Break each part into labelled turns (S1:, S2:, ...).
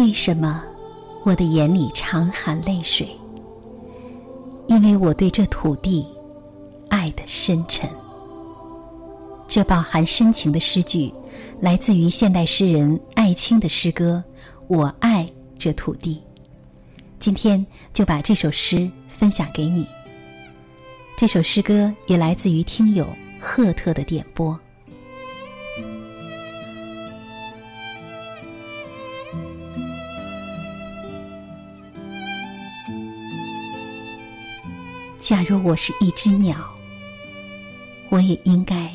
S1: 为什么我的眼里常含泪水？因为我对这土地爱的深沉。这饱含深情的诗句，来自于现代诗人艾青的诗歌《我爱这土地》。今天就把这首诗分享给你。这首诗歌也来自于听友赫特的点播。假若我是一只鸟，我也应该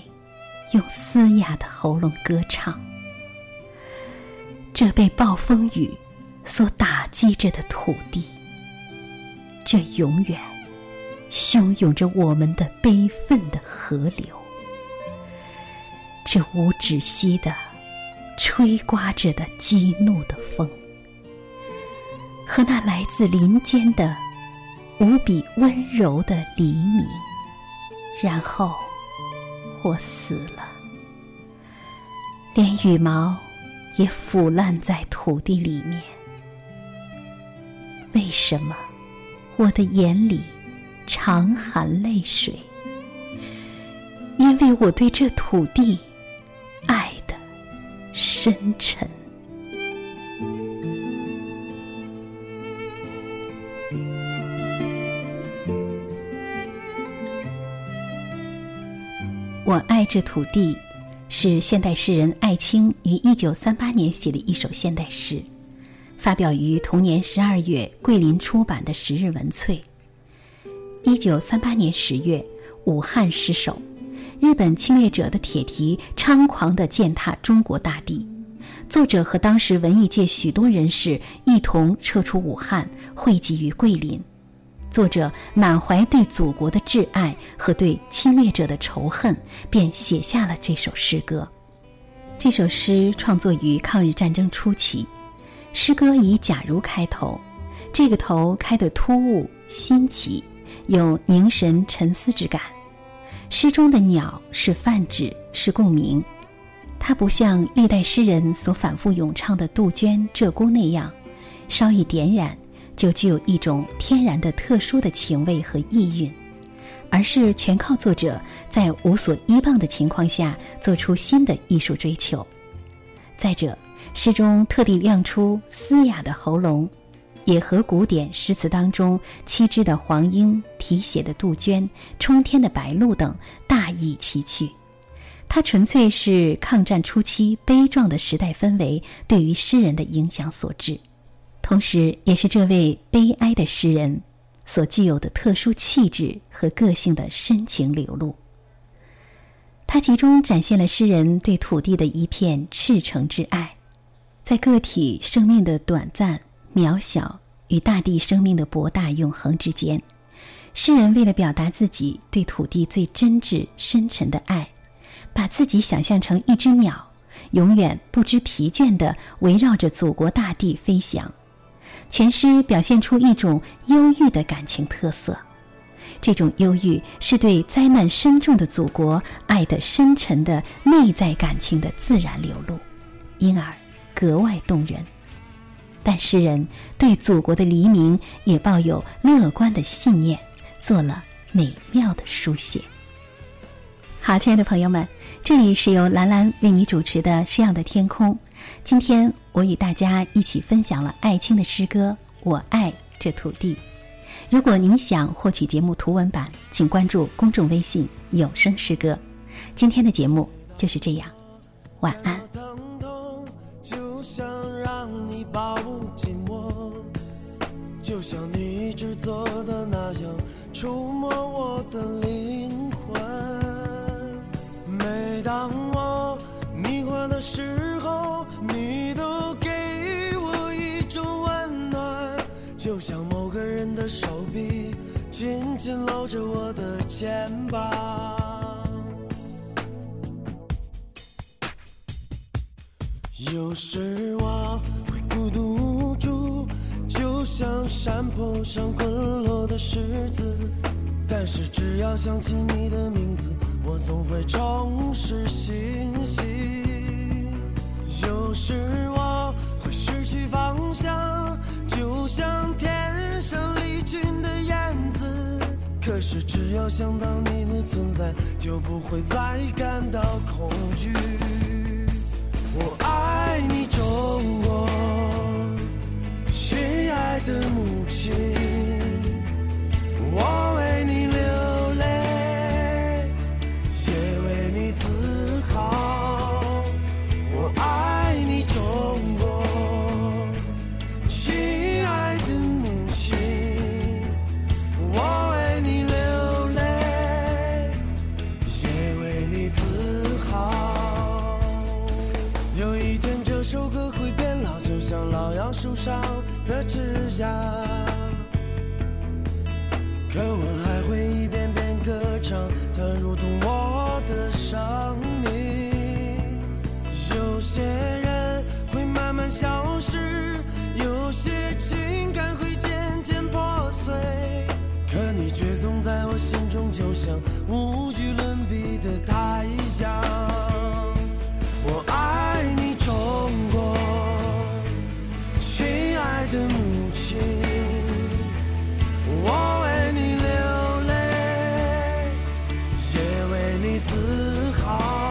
S1: 用嘶哑的喉咙歌唱。这被暴风雨所打击着的土地，这永远汹涌着我们的悲愤的河流，这无止息的吹刮着的激怒的风，和那来自林间的。无比温柔的黎明，然后我死了，连羽毛也腐烂在土地里面。为什么我的眼里常含泪水？因为我对这土地爱的深沉。我爱这土地，是现代诗人艾青于一九三八年写的一首现代诗，发表于同年十二月桂林出版的《十日文萃》。一九三八年十月，武汉失守，日本侵略者的铁蹄猖狂地践踏中国大地，作者和当时文艺界许多人士一同撤出武汉，汇集于桂林。作者满怀对祖国的挚爱和对侵略者的仇恨，便写下了这首诗歌。这首诗创作于抗日战争初期，诗歌以“假如”开头，这个头开得突兀新奇，有凝神沉思之感。诗中的鸟是泛指，是共鸣，它不像历代诗人所反复咏唱的杜鹃、鹧鸪那样，稍一点染。就具有一种天然的特殊的情味和意蕴，而是全靠作者在无所依傍的情况下做出新的艺术追求。再者，诗中特地亮出嘶哑的喉咙，也和古典诗词当中七只的黄莺、啼血的杜鹃、冲天的白鹭等大异其趣。它纯粹是抗战初期悲壮的时代氛围对于诗人的影响所致。同时，也是这位悲哀的诗人所具有的特殊气质和个性的深情流露。他集中展现了诗人对土地的一片赤诚之爱，在个体生命的短暂、渺小与大地生命的博大永恒之间，诗人为了表达自己对土地最真挚深沉的爱，把自己想象成一只鸟，永远不知疲倦地围绕着祖国大地飞翔。全诗表现出一种忧郁的感情特色，这种忧郁是对灾难深重的祖国爱的深沉的内在感情的自然流露，因而格外动人。但诗人对祖国的黎明也抱有乐观的信念，做了美妙的书写。好，亲爱的朋友们，这里是由兰兰为你主持的《诗样的天空》。今天我与大家一起分享了艾青的诗歌《我爱这土地》。如果您想获取节目图文版，请关注公众微信“有声诗歌”。今天的节目就是这样，晚安。就像你一直做的那样，触摸我的灵魂。当我迷幻的时候，你都给我一种温暖，就像某个人的手臂紧紧搂着我的肩膀。有时我会孤独无助，就像山坡上滚落的石子，但是只要想起你的名字我总会重拾信心有时我会失去方向就像天上离群的燕子可
S2: 是只要想到你的存在就不会再感到恐惧。我爱你中国亲爱的母亲。像老杨树上的枝桠。可我还会一遍遍歌唱，它如同我的生命。有些人会慢慢消失，有些情感会渐渐破碎，可你却总在我心中，就像无与伦比的太阳。call.